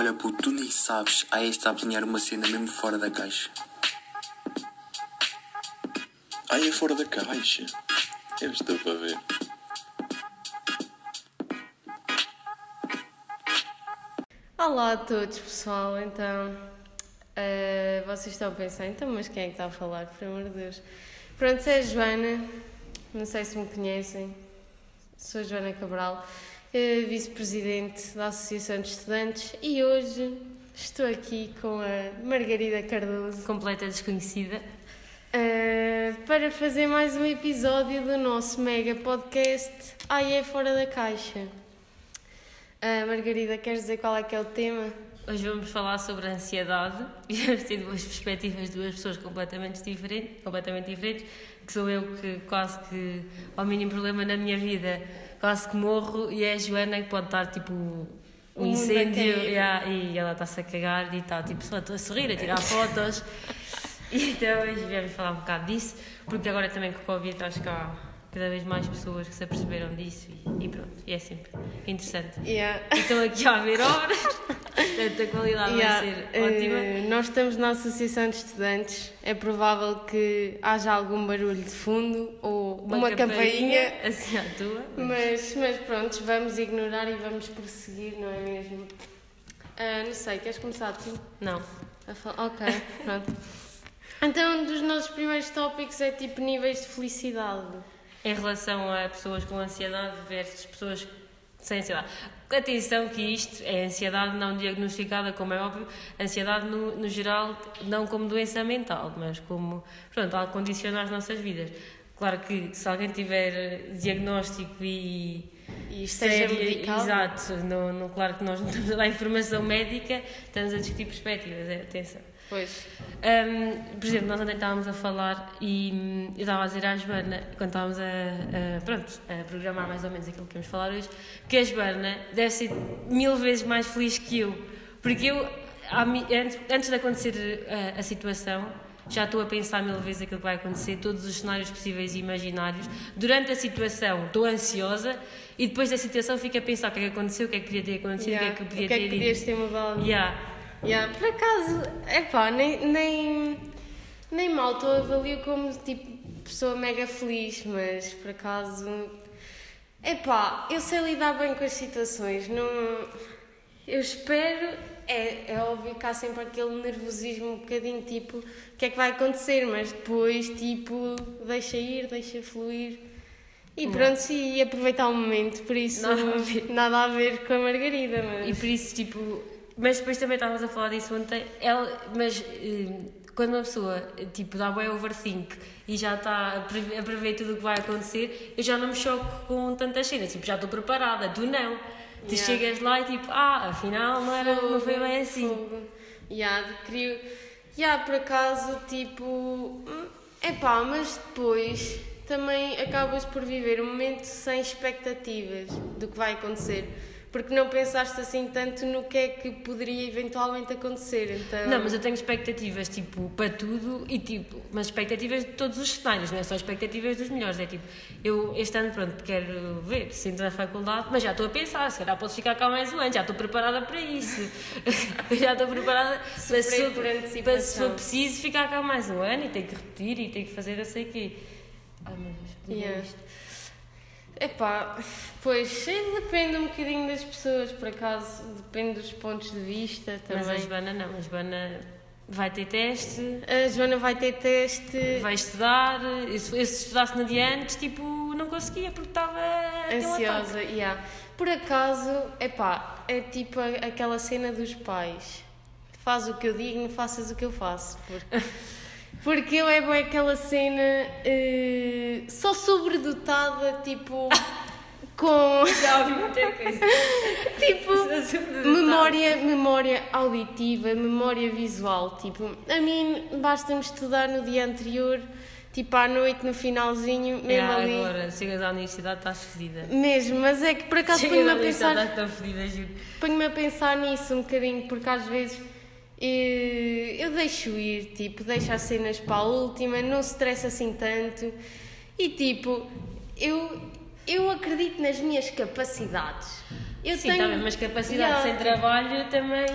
Olha, puto, tu nem sabes. Aí está a planear uma cena mesmo fora da caixa. Ai, é fora da caixa. Eu estou para ver. Olá a todos, pessoal. Então, eh, vocês estão a pensar, então, mas quem é que está a falar, por amor de Deus? Pronto, é a Joana, não sei se me conhecem, sou a Joana Cabral, vice-presidente da Associação de Estudantes e hoje estou aqui com a Margarida Cardoso completa desconhecida. eh, para fazer mais um episódio do nosso mega podcast Ai é Fora da Caixa. Ah, Margarida, queres dizer qual é que é o tema? Hoje vamos falar sobre a ansiedade e vamos ter duas perspectivas de duas pessoas completamente diferentes, completamente diferentes, que sou eu que quase que ao mínimo problema na minha vida quase que morro e é a Joana que pode estar tipo um incêndio yeah, e ela está-se a cagar e está tipo só a sorrir, a tirar fotos. E então hoje viemos falar um bocado disso, porque agora também com o Covid acho que há cada vez mais pessoas que se aperceberam disso e, e pronto, e é sempre interessante. Yeah. Estão aqui a ver obras, portanto a qualidade Yeah, vai ser ótima. nós estamos na Associação de Estudantes. É provável que haja algum barulho de fundo ou uma, campainha. assim à tua. Mas, mas pronto, vamos ignorar e vamos prosseguir, não é mesmo? Ah, não sei, queres começar tu? Não. Ok, pronto. Então, um dos nossos primeiros tópicos é tipo níveis de felicidade. Em relação a pessoas com ansiedade versus pessoas sem ansiedade. Atenção que isto é ansiedade não diagnosticada, como é óbvio, ansiedade no, no geral, não como doença mental, mas como, pronto, algo condiciona as nossas vidas. Claro que se alguém tiver diagnóstico e, E esteja sério, medicado. exato, não, não, claro que nós não estamos a dar informação médica, estamos a discutir perspectivas, é, atenção. Pois. Um, por exemplo, nós ontem estávamos a falar e hum, eu estava a dizer à Joana, quando estávamos a, a, pronto, a programar mais ou menos aquilo que vamos falar hoje, que a Joana deve ser mil vezes mais feliz que eu. Porque eu, antes, antes de acontecer a, a situação, já estou a pensar mil vezes aquilo que vai acontecer, todos os cenários possíveis e imaginários. Durante a situação estou ansiosa e depois da situação fico a pensar o que é que aconteceu, o que é que podia ter acontecido, Yeah. o que é que podia o que é ter que podias ter mudado? Yeah. Yeah, por acaso, é pá, nem, nem, nem mal estou a avalio como tipo pessoa mega feliz, mas por acaso, é pá, eu sei lidar bem com as situações, não, eu espero, é, é óbvio que há sempre aquele nervosismo um bocadinho tipo, o que é que vai acontecer, mas depois tipo, deixa ir, deixa fluir. E pronto, sim, e aproveitar o momento, por isso Nada a ver. nada a ver com a Margarida, mas... E por isso, tipo. Mas depois também estávamos a falar disso ontem. Ela, mas eh, quando uma pessoa tipo, dá bem overthink e já está a prever, a prever tudo o que vai acontecer, eu já não me choco com tantas cenas. Tipo, já estou preparada, tu não. Tu Yeah. chegas lá e tipo, ah, afinal não, era, não foi bem assim. Fogo. Ya, de crio. Ya, por acaso, tipo. É pá, mas depois também acabas por viver um momento sem expectativas do que vai acontecer. Porque não pensaste assim tanto no que é que poderia eventualmente acontecer. Então. Não, mas eu tenho expectativas, tipo, para tudo e, tipo, mas expectativas de todos os cenários, não é só expectativas dos melhores. É tipo, eu este ano, pronto, quero ver se entro na faculdade, mas já estou a pensar, se calhar posso ficar cá mais um ano, já estou preparada para isso. já estou preparada para se, for, para se for preciso ficar cá mais um ano e ter que repetir e ter que fazer eu sei quê. Ai meu Deus, diga Yeah. isto. Epá, pois eh, depende um bocadinho das pessoas, por acaso, depende dos pontos de vista também. Mas a Joana não, a Joana vai ter teste, A Joana vai ter teste vai estudar, e se, se estudasse no dia antes, tipo, não conseguia porque estava a ter um ansiosa, yeah. Por acaso, epá, é tipo aquela cena dos pais. Faz o que eu digo, não faças o que eu faço. Porque, porque eu é bem aquela cena eh, só sobredotada, tipo, com Já ouvi muita coisa. tipo memória, memória auditiva, memória visual. Tipo, a mim basta-me estudar no dia anterior, tipo à noite, no finalzinho, mesmo É, ali. agora, chegas à universidade, estás fedida. Mesmo, mas é que por acaso ponho-me a pensar. Ponho-me a pensar nisso um bocadinho, porque às vezes eu deixo ir, tipo, deixo as cenas para a última, não se estressa assim tanto. E tipo, eu eu acredito nas minhas capacidades. Eu Sim, tenho... tá bem, mas capacidade Yeah. sem trabalho também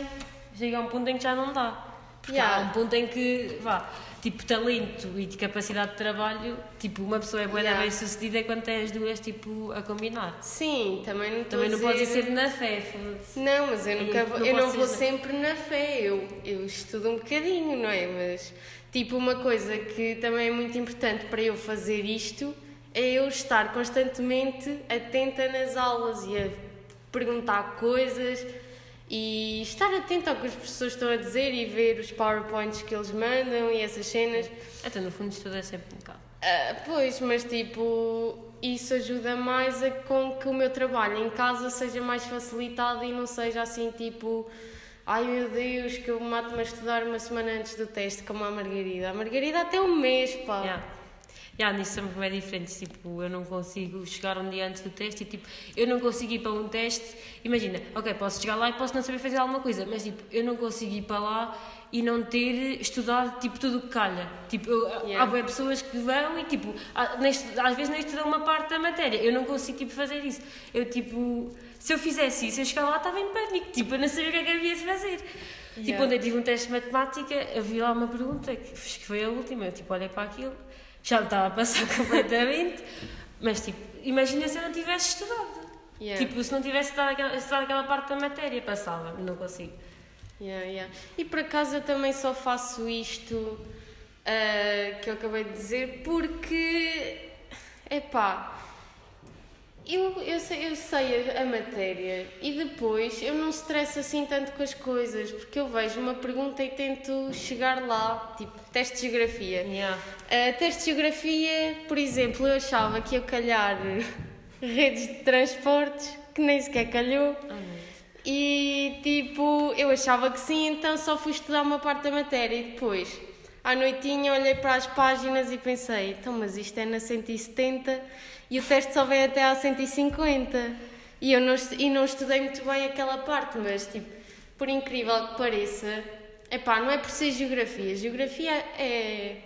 chega a um ponto em que já não dá. Porque Yeah. há um ponto em que, vá, tipo, talento e de capacidade de trabalho, tipo, uma pessoa é boa Yeah. bem sucedida quando tem as duas, tipo, a combinar. Sim, também não Também não dizer... pode ser na fé. Não, mas eu, nunca Eu vou, não eu não vou sempre na fé, eu, eu estudo um bocadinho, não é? Mas, tipo, uma coisa que também é muito importante para eu fazer isto é eu estar constantemente atenta nas aulas e a perguntar coisas e estar atenta ao que os professores estão a dizer e ver os powerpoints que eles mandam e essas cenas. Até no fundo estudo é sempre um bocado. Ah, pois, mas tipo, isso ajuda mais a com que o meu trabalho em casa seja mais facilitado e não seja assim tipo, ai meu Deus, que eu mato-me a estudar uma semana antes do teste, como a Margarida. A Margarida até um mês, pá. Yeah. Yeah, nisso somos bem diferentes. Tipo, eu não consigo chegar um dia antes do teste e, tipo, eu não consigo ir para um teste. Imagina, ok, posso chegar lá e posso não saber fazer alguma coisa, mas, tipo, eu não consigo ir para lá e não ter estudado, tipo, tudo o que calha. Tipo, eu, Yeah. há pessoas que vão e, tipo, às vezes nem estudam uma parte da matéria. Eu não consigo, tipo, fazer isso. Eu, tipo, se eu fizesse isso, eu chegar lá estava em pânico. Tipo, eu não sabia o que é que havia de fazer. Tipo, Yeah. quando eu tive um teste de matemática, havia lá uma pergunta, que foi a última, eu, tipo, olhei para aquilo já me estava a passar completamente. Mas, tipo, imagina se eu não tivesse estudado. Yeah. Tipo, se não tivesse estudado aquela, estudado aquela parte da matéria, passava. Não consigo. Yeah, yeah. E por acaso eu também só faço isto ah, que eu acabei de dizer porque, epá, eu, eu, sei, eu sei a, a matéria e depois eu não estresso assim tanto com as coisas porque eu vejo uma pergunta e tento chegar lá, tipo, teste de geografia. Yeah. Uh, teste de geografia, por exemplo, eu achava que ia calhar redes de transportes, que nem sequer calhou. E tipo, eu achava que sim, então só fui estudar uma parte da matéria e depois, à noitinha, olhei para as páginas e pensei, então, mas isto é na 170 e o teste só vem até à 150. E eu não, e não estudei muito bem aquela parte, mas tipo, por incrível que pareça, epá, não é por ser geografia. Geografia é.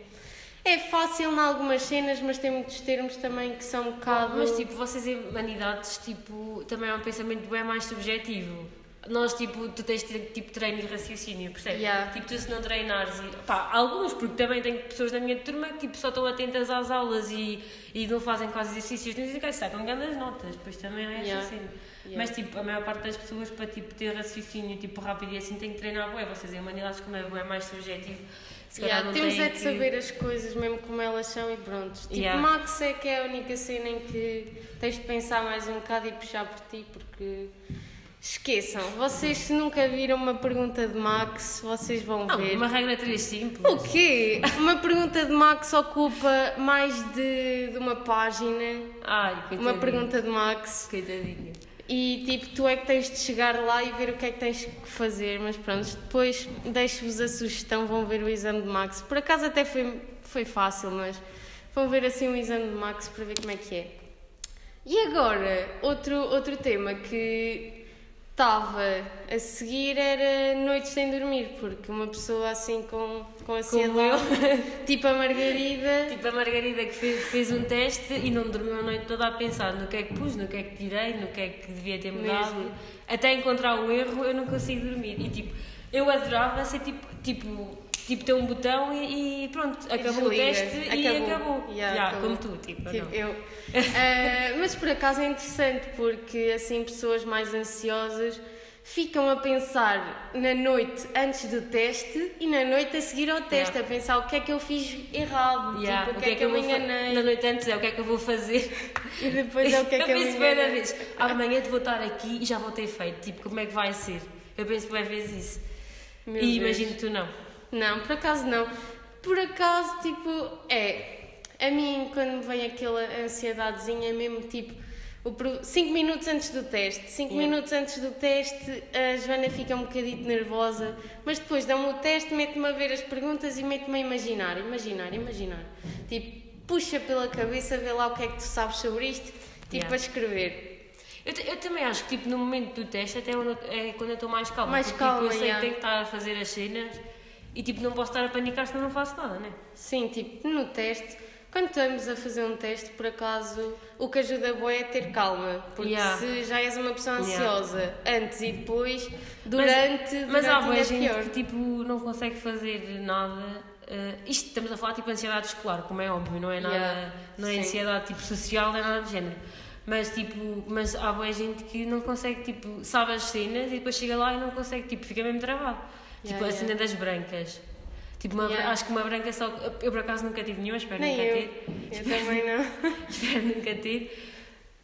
É fácil em algumas cenas, mas tem muitos termos também que são um bocado. Mas, tipo, vocês em humanidades, tipo, também é um pensamento bem mais subjetivo. Nós, tipo, tu tens de ter, tipo, treino e raciocínio, percebes? Yeah. Tipo, tu se não treinares e... Pá, alguns, porque também tenho pessoas da minha turma que, tipo, só estão atentas às aulas e, e não fazem quase exercícios, não o que, sacam grandes notas, depois também é Yeah. assim. Yeah. Mas, tipo, a maior parte das pessoas, para, tipo, ter raciocínio, tipo, rápido e assim, tem que treinar bué. Vocês em humanidades, como é mais subjetivo, se Yeah, não temos é de que- saber as coisas mesmo como elas são e pronto. Tipo, Yeah. Max é que é a única cena em que tens de pensar mais um bocado e puxar por ti, porque esqueçam, vocês se nunca viram uma pergunta de Max, vocês vão Não, ver. uma regra 3 simples. O quê? Uma pergunta de Max ocupa mais de, de uma página. Ai, Uma pergunta de Max. Coitadinha. E tipo, tu é que tens de chegar lá e ver o que é que tens que fazer, mas pronto, depois deixo-vos a sugestão, vão ver o exame de Max. Por acaso até foi, foi fácil, mas vão ver assim o exame de Max para ver como é que é. E agora, outro, outro tema que estava a seguir era noites sem dormir, porque uma pessoa assim com, com ansiedade, tipo a Margarida, Tipo a Margarida que fez, fez um teste e não dormiu a noite toda a pensar no que é que pus, no que é que tirei, no que é que devia ter mudado. Mesmo. Até encontrar o erro eu não consigo dormir. E tipo, eu adorava ser tipo, tipo, tipo ter um botão e, e pronto, acabou o Desliga. teste e acabou. Yeah, acabou. Como tu, tipo, Tipo, eu. Ah, mas por acaso é interessante porque assim pessoas mais ansiosas ficam a pensar na noite antes do teste e na noite a seguir ao teste, Yeah. a pensar o que é que eu fiz errado, Yeah, tipo, o que, é que eu me vou fa- enganei. Na noite antes é o que é que eu vou fazer. E depois é o que é que eu me penso bem da enganei. vez. Amanhã te vou estar aqui e já vou ter feito. Tipo, como é que vai ser? Eu penso bem vezes isso. Meu e Deus. imagino que tu não. Não, por acaso não. Por acaso, tipo, é. A mim, quando me vem aquela ansiedadezinha, é mesmo tipo. 5 minutos antes do teste. 5 Yeah. minutos antes do teste, a Joana fica um bocadinho nervosa, mas depois dá-me o teste, mete-me a ver as perguntas e mete-me a imaginar, imaginar, imaginar. Tipo, puxa pela cabeça, vê lá o que é que tu sabes sobre isto, tipo, Yeah. a escrever. Eu, eu também acho que tipo, no momento do teste até eu- é quando eu estou mais calma. Mais porque, calma, tipo, eu sei yeah. que tenho que estar a fazer as cenas e tipo, não posso estar a panicar senão não faço nada, né? Sim, tipo, no teste, quando estamos a fazer um teste, por acaso, o que ajuda boa é ter calma. Porque Yeah. se já és uma pessoa ansiosa antes e depois, durante, mas, mas durante há ainda boa é gente pior. que tipo, não consegue fazer nada. eh, isto estamos a falar tipo ansiedade escolar, como é óbvio, não é nada, Yeah, não é sim. ansiedade tipo social, não é nada do género. Mas tipo, mas há boa gente que não consegue, tipo, sabe as cenas e depois chega lá e não consegue, tipo, fica mesmo travado. Tipo Yeah, a cena das brancas. Tipo, uma, Yeah. acho que uma branca só. Eu por acaso nunca tive nenhuma, espero Nem nunca eu. ter. Eu também não. espero nunca ter.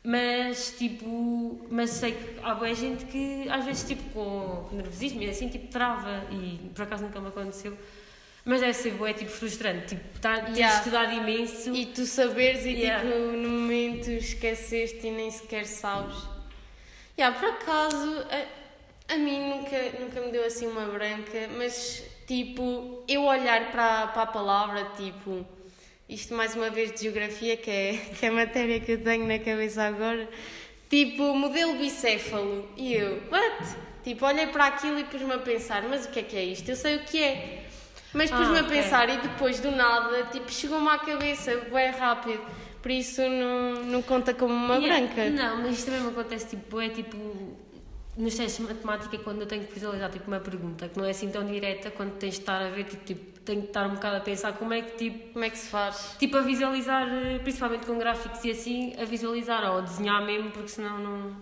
Mas, tipo, mas sei que há boa gente que às vezes, tipo, com nervosismo e assim, tipo, trava e por acaso nunca me aconteceu. Mas deve ser boa, tipo, frustrante. Tipo, tá, tens Yeah. estudado imenso. E tu saberes e Yeah. tipo no momento esqueceste e nem sequer sabes. Yeah, por acaso, a, a mim nunca, nunca me deu assim uma branca, mas tipo, eu olhar para, para a palavra, tipo, isto mais uma vez de geografia, que é, que é a matéria que eu tenho na cabeça agora, tipo, modelo bicéfalo. E eu, what? Tipo, olhei para aquilo e pus-me a pensar, mas o que é que é isto? Eu sei o que é. Mas pus-me Ah, a pensar e depois do nada, tipo, chegou-me à cabeça, bem rápido. Por isso não, não conta como uma Yeah, branca. Não, mas isto também me acontece, tipo, é tipo. Nos testes de matemática, quando eu tenho que visualizar tipo, uma pergunta que não é assim tão direta, quando tens de estar a ver, tipo, tipo, tenho que estar um bocado a pensar como é que tipo, Como é que se faz? Tipo, a visualizar, eh, principalmente com gráficos e assim, a visualizar ou a desenhar mesmo, porque senão não.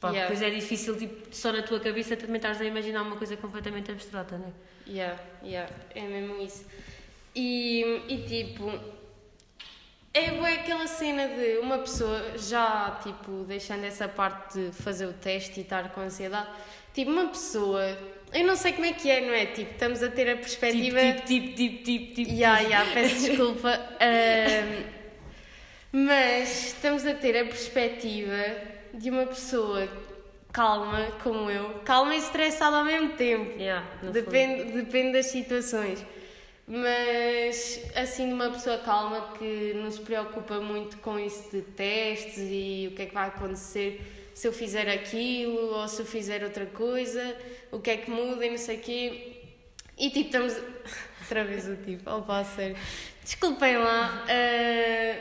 Pá, Yeah. Depois é difícil, tipo, só na tua cabeça também estás a imaginar uma coisa completamente abstrata, não é? Yeah, yeah, é mesmo isso. E, e tipo, é bué aquela cena de uma pessoa já, tipo, deixando essa parte de fazer o teste e estar com ansiedade, tipo, uma pessoa, eu não sei como é que é, não é? Tipo, estamos a ter a perspectiva. Tipo, tipo, tipo, tipo, tipo. Ya, ya, peço desculpa. Mas estamos a ter a perspectiva de uma pessoa calma, como eu, calma e estressada ao mesmo tempo. Depende, depende das situações. Mas assim, de uma pessoa calma que não se preocupa muito com isso de testes e o que é que vai acontecer se eu fizer aquilo ou se eu fizer outra coisa, o que é que muda e não sei o quê. E tipo, estamos. Outra vez o tipo, oh pá, sério. Desculpem lá. ah,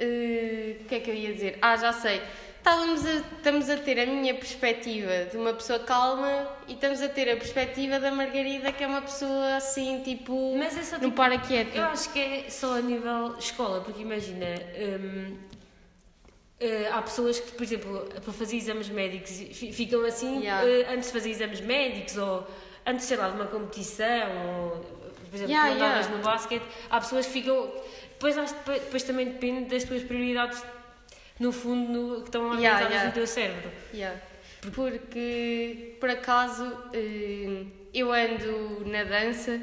ah, O que é que eu ia dizer? Ah, já sei. Estávamos a, estamos a ter a minha perspectiva de uma pessoa calma e estamos a ter a perspectiva da Margarida, que é uma pessoa assim, tipo. Mas é só, não tipo, para quieta. Eu acho que é só a nível escola, porque imagina. hum, eh, há pessoas que, por exemplo, para fazer exames médicos fi- ficam assim Yeah. eh, antes de fazer exames médicos ou antes, sei lá, de uma competição ou, por exemplo, Yeah, tu andavas yeah. no basquete. Há pessoas que ficam. Depois, depois também depende das tuas prioridades, no fundo, no- que estão Yeah, organizadas yeah. no teu cérebro. Yeah. Porque, por acaso, eh, eu ando na dança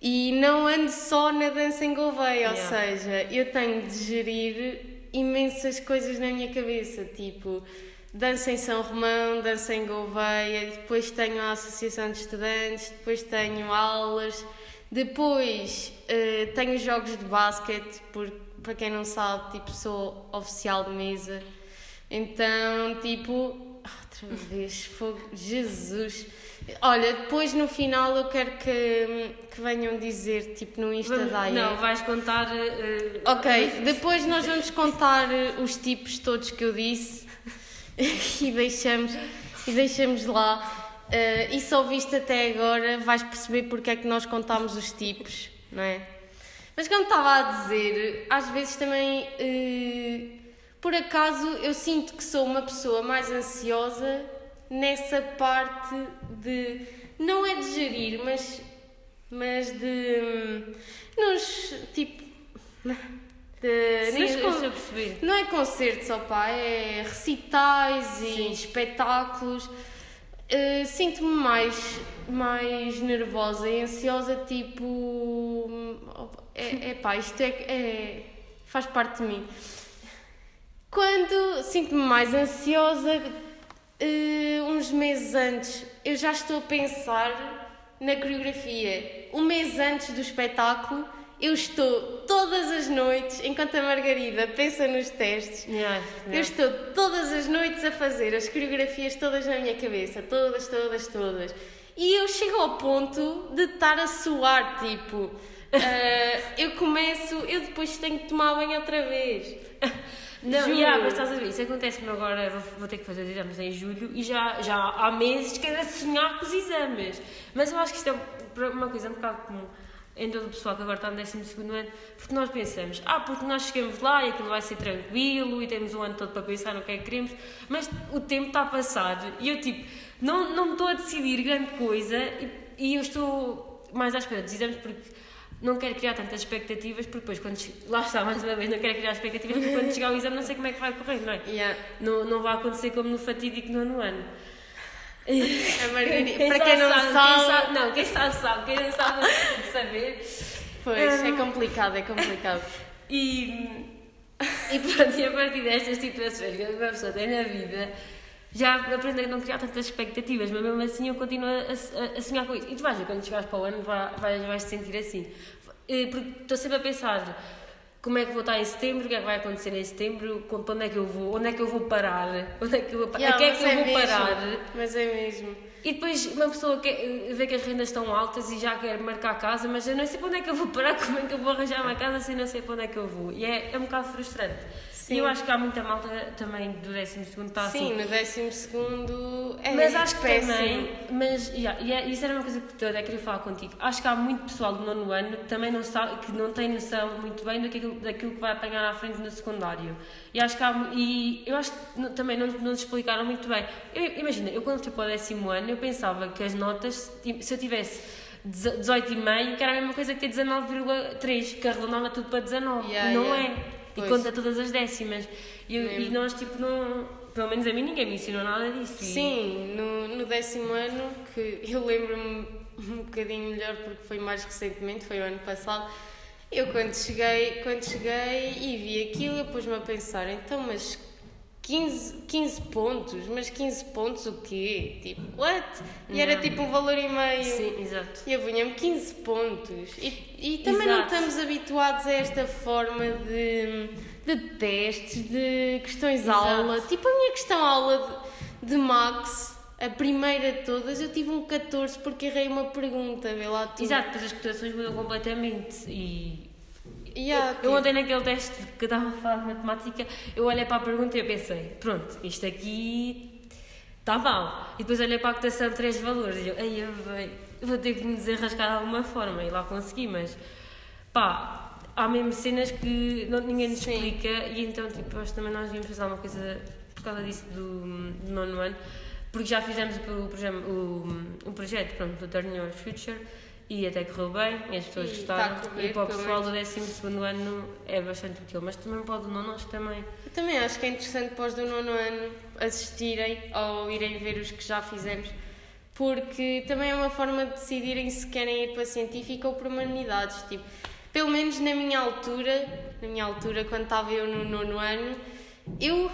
e não ando só na dança em Gouveia, ou Yeah. seja, eu tenho de gerir imensas coisas na minha cabeça, tipo dança em São Romão, dança em Gouveia, depois tenho a Associação de Estudantes, depois tenho aulas, depois eh, tenho jogos de basquete, porque para quem não sabe, tipo, sou oficial de mesa. Então, tipo, outra vez, fogo, Jesus. Olha, depois no final eu quero que, que venham dizer, tipo, no Insta Vamos- da não, vais contar. eh, Ok, depois nós vamos contar eh, os tipos todos que eu disse e deixamos, e deixamos lá. Eh, e se ouviste até agora, vais perceber porque é que nós contámos os tipos, não é? Mas como estava a dizer, às vezes também, eh, por acaso, eu sinto que sou uma pessoa mais ansiosa nessa parte de. Não é de gerir, mas. Mas de. hum, Nos. Tipo. De, Sim, nos eu não é concertos, opá, é recitais e Sim. espetáculos. Uh, Sinto-me mais, mais nervosa e ansiosa, tipo. É, é pá, isto é, é. faz parte de mim. Quando sinto-me mais ansiosa, uh, uns meses antes, eu já estou a pensar na coreografia. Um mês antes do espetáculo, eu estou todas as noites, enquanto a Margarida pensa nos testes, eu estou todas as noites a fazer as coreografias todas na minha cabeça, todas, todas, todas. E eu chego ao ponto de estar a suar, tipo, ah, eu começo, eu depois tenho que tomar banho outra vez. Não, Juro. yeah, mas estás a ver, isso acontece-me agora, vou, vou ter que fazer os exames em julho e já, já há meses que ando a sonhar com os exames. Mas eu acho que isto é uma coisa um bocado comum em todo o pessoal que agora está no 12 ano, porque nós pensamos, ah, porque nós chegamos lá e aquilo vai ser tranquilo e temos um ano todo para pensar no que é que queremos, mas o tempo está a passar e eu, tipo, não, não estou a decidir grande coisa e, e eu estou mais à espera dos exames porque não quero criar tantas expectativas, porque depois, quando lá está, mais uma vez, não quero criar expectativas, porque quando chegar o exame não sei como é que vai correr, não é? Yeah. Não, não vai acontecer como no fatídico nono ano. A Margarida, para quem não sabe, sabe, Quem sabe, não, quem sabe, sabe. Quem não sabe, não tem de saber. pois, é Hum. complicado, é complicado. E, e pronto, e a partir destas situações que uma pessoa tem na vida, já aprende a não criar tantas expectativas, mas mesmo assim eu continuo a, a, a sonhar com isso. E tu vais ver, quando chegares para o ano, vai- vais, vais te sentir assim. Eh, Porque estou sempre a pensar como é que vou estar em setembro, o que é que vai acontecer em setembro, onde é que eu vou, onde é que eu vou parar, onde é que eu vou, Yeah, a que é que eu vou mesmo, parar. Mas é mesmo. E depois uma pessoa quer, vê que as rendas estão altas e já quer marcar casa, mas eu não sei para onde é que eu vou parar, como é que eu vou arranjar uma casa se eu não sei para onde é que eu vou. E é, é um bocado frustrante. Sim. E eu acho que há muita malta também do 12 segundo está Sim, assim. no décimo segundo é Mas acho que péssimo. também, mas yeah, é- isso era uma coisa que eu até queria falar contigo. Acho que há muito pessoal do nono ano que também não sabe, que não tem noção muito bem daquilo, daquilo que vai apanhar à frente no secundário. E acho que há, e eu acho que também não, não nos explicaram muito bem. Eu, imagina, eu quando fui para o décimo ano, eu pensava que as notas, se eu tivesse 18,5, que era a mesma coisa que ter 19,3, que arredondava tudo para 19. Yeah, não yeah. é. E Pois. conta todas as décimas. E, eu- e nós, tipo, não. Pelo menos a mim ninguém me ensinou nada disso. E- Sim, no, no décimo ano, que eu lembro-me um bocadinho melhor porque foi mais recentemente, foi o ano passado. Eu quando cheguei, quando cheguei e vi aquilo, eu pus-me a pensar, então, mas 15, 15 pontos, mas 15 pontos o quê? Tipo, what? E era Não. tipo um valor e meio. Sim, exato. E eu vinha-me 15 pontos. E, e também não Exato. estamos habituados a esta forma de, de testes, de questões Exato. aula. Tipo a minha questão aula de, de Max, a primeira de todas, eu tive um 14 porque errei uma pergunta, vê lá tu. Exato, depois as cotações mudam completamente e... Há, Eu tipo, ontem naquele teste que eu estava a falar de matemática, eu olhei para a pergunta e eu pensei, pronto, isto aqui está mal. E depois olhei para a cotação de três valores e eu, ai, eu vou- eu ter que me desenrascar de alguma forma e lá consegui, mas pá, há mesmo cenas que não, ninguém nos Sim. explica e então tipo, eu acho que também nós devíamos fazer alguma coisa por causa disso do, do nono ano, porque já fizemos o, programa, o, o projeto pronto, do Turn Your Future e até correu bem e as pessoas E gostaram. está a correr, e para o pessoal do 12 ano é bastante útil, mas também para o do nono também. Eu também acho que é interessante para os do nono ano assistirem ou irem ver os que já fizemos, porque também é uma forma de decidirem se querem ir para científica ou para humanidades. Tipo, pelo menos na minha altura, na minha altura, quando estava eu no nono ano, eu,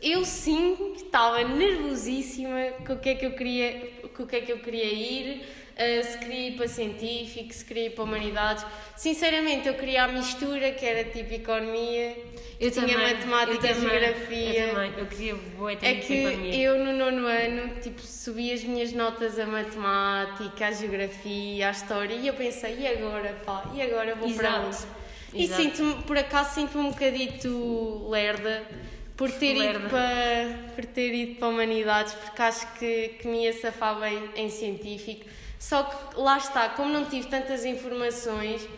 eu sim estava nervosíssima com o que é que eu queria, com o que é que eu queria ir. Uh, se queria ir para científico, se queria ir para humanidades. Sinceramente, eu queria a mistura, que era tipo economia, Eu tinha também, matemática, eu geografia. Eu também, eu queria ter É que para eu no nono ano, tipo, subi as minhas notas a matemática, a geografia, a história e eu pensei, e agora, pá, e agora vou para Exato, onde? E exato. sinto-me, por acaso, sinto-me um bocadito lerda por ter, Lerda. ido para, por ter ido para humanidades, porque acho que, que me ia safar bem em científico. Só que lá está, como não tive tantas informações,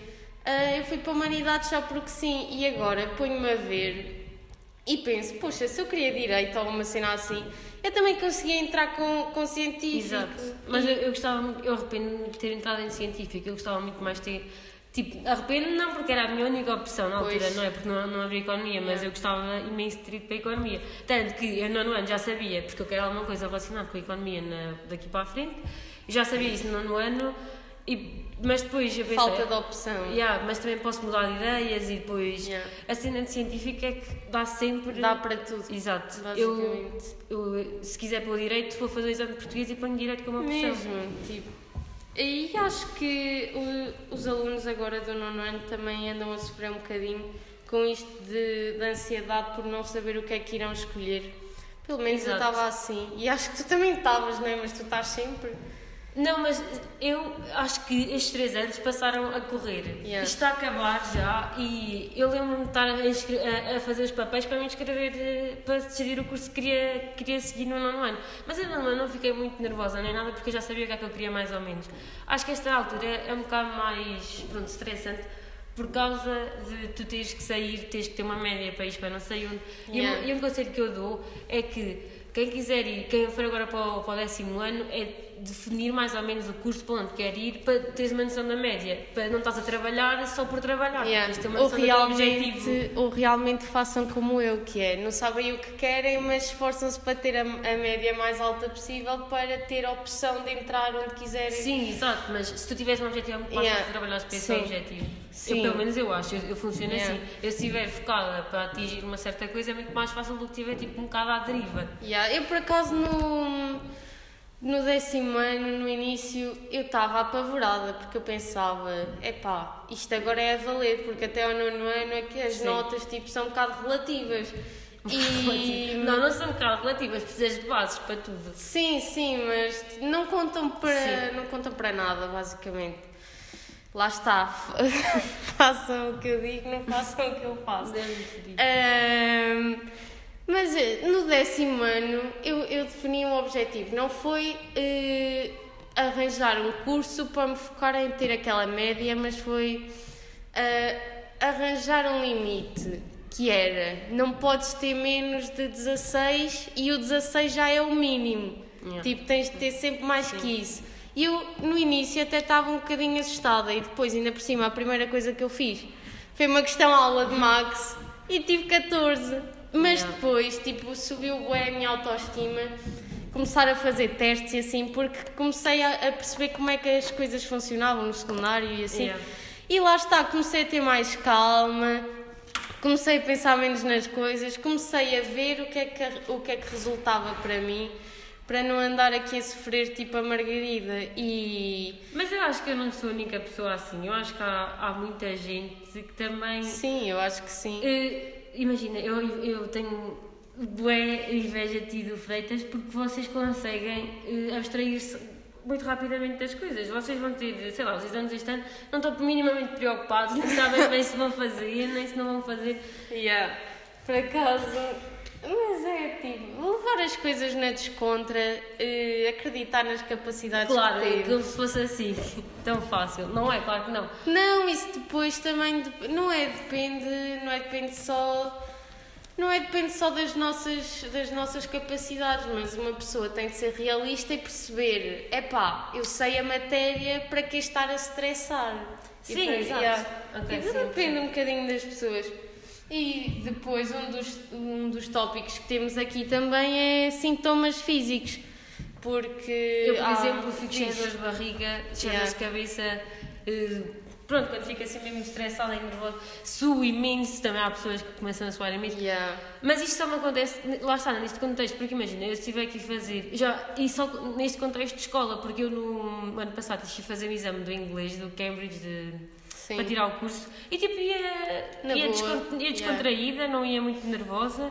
ah, eu fui para humanidades só porque sim, e agora ponho-me a ver e penso, poxa, se eu queria direito ou uma cena assim, eu também conseguia entrar com, com científico. Exato. Mas eu, eu gostava, muito- eu arrependo-me de ter entrado em científico, eu gostava muito mais de ter. Tipo, arrependo-me não porque era a minha única opção na altura, Pois. não é? Porque não, não havia economia, mas eu gostava imenso de ter ido para a economia. Tanto que eu no ano já sabia, porque eu quero alguma coisa relacionada com a economia na- daqui para a frente, já sabia isso no nono ano, e, mas depois eu pensei. Falta de opção. Yeah, mas também posso mudar de ideias e depois Yeah. a cena de científica é que dá sempre. Dá para tudo. Exato. Eu, eu, se quiser pelo direito, vou fazer o exame de português e ponho direito como opção. Mesmo, tipo. E acho que o- os alunos agora do nono ano também andam a sofrer um bocadinho com isto de, de ansiedade por não saber o que é que irão escolher. Pelo menos eu Exato. estava assim. E acho que tu também estavas, não é? Mas tu estás sempre. Não, mas eu acho que estes três anos passaram a correr. Yeah. Isto está a acabar já e eu lembro-me de estar a, a- fazer os papéis para me inscrever eh, para decidir o curso que queria, queria seguir no nono ano. Mas eu ano não fiquei muito nervosa nem nada porque eu já sabia o que é que eu queria mais ou menos. Acho que esta altura é um bocado mais pronto, estressante por causa de tu teres que sair, teres que ter uma média para ir para não sei onde. E, Yeah. um, e um conselho que eu dou é que quem quiser ir, quem for agora para o, para o décimo ano, é definir mais ou menos o curso para onde quer ir para teres uma noção da média. Para não estás a trabalhar só por trabalhar. Yeah. Ter uma Ou, noção do realmente, objetivo. ou realmente façam como eu, que é, não sabem o que querem, mas esforçam-se para ter a, a média mais alta possível para ter a opção de entrar onde quiserem. Sim, exato, mas se tu tiveres um objetivo, é muito mais Yeah. fácil trabalhar para esse objetivo. Sim. Eu, pelo menos eu acho, eu, eu funciono Yeah. assim. Eu se estiver focada para atingir uma certa coisa, é muito mais fácil do que estiver tipo um bocado à deriva. Yeah, eu por acaso no, no décimo ano, no início, eu estava apavorada porque eu pensava, epá, isto agora é a valer, porque até ao nono ano é que as Sim. notas tipo, são um bocado relativas. E Não, não são um bocado relativas, precisas de bases para tudo. sim, sim, mas não contam para, Sim. não contam para nada, basicamente. Lá está, façam o que eu digo, não façam o que eu faço. Ahm, mas eh, no décimo ano eu, eu defini um objetivo, não foi eh, arranjar um curso para me focar em ter aquela média, mas foi eh, arranjar um limite que era não podes ter menos de 16 e o 16 já é o mínimo. Yeah. Tipo, tens de ter sempre mais que isso. E eu no início até estava um bocadinho assustada e depois, ainda por cima, a primeira coisa que eu fiz foi uma questão aula de Max e tive 14. Mas Yeah. depois, tipo, subiu bué a minha autoestima, começar a fazer testes e assim, porque comecei a, a perceber como é que as coisas funcionavam no secundário e assim. Yeah. E lá está, comecei a ter mais calma, comecei a pensar menos nas coisas, comecei a ver o que é que, o que, é que resultava para mim, para não andar aqui a sofrer tipo a Margarida. E Mas eu acho que eu não sou a única pessoa assim. Eu acho que há, há muita gente que também. sim, eu acho que sim. Eh, imagina, eu, eu tenho bué inveja de ti do Freitas porque vocês conseguem eh, abstrair-se muito rapidamente das coisas. Vocês vão ter, sei lá, os exames este ano não estão minimamente preocupados, nem sabem bem se vão fazer, nem se não vão fazer. Yeah. Por acaso, mas é tipo, levar as coisas na descontra, eh, acreditar nas capacidades Claro, que temos. como se fosse assim, tão fácil. Não é, claro que não. Não, isso depois também não é depende, não é depende só não é depende só das nossas das nossas capacidades, mas uma pessoa tem de ser realista e perceber, epá, eu sei a matéria, para que estar a estressar? E Sim, para- exato. yeah. Ok, Tipo, sim, depende um bocadinho das pessoas. E depois um dos, um dos tópicos que temos aqui também é sintomas físicos. Porque Eu, por há- exemplo, fico cheia de dores de barriga, cheia Yeah. de dor cabeça. eh, pronto, quando fico assim mesmo estressada e nervosa, suo imenso. Também há pessoas que começam a suar imenso. Yeah. Mas isto só me acontece, lá está, neste contexto, porque imagina, eu estive aqui a fazer, já, e só neste contexto de escola, porque eu no ano passado tive que fazer o exame do inglês, do Cambridge, de, Sim. para tirar o curso, e tipo, ia, ia, boa, descon- ia yeah. descontraída, não ia muito nervosa.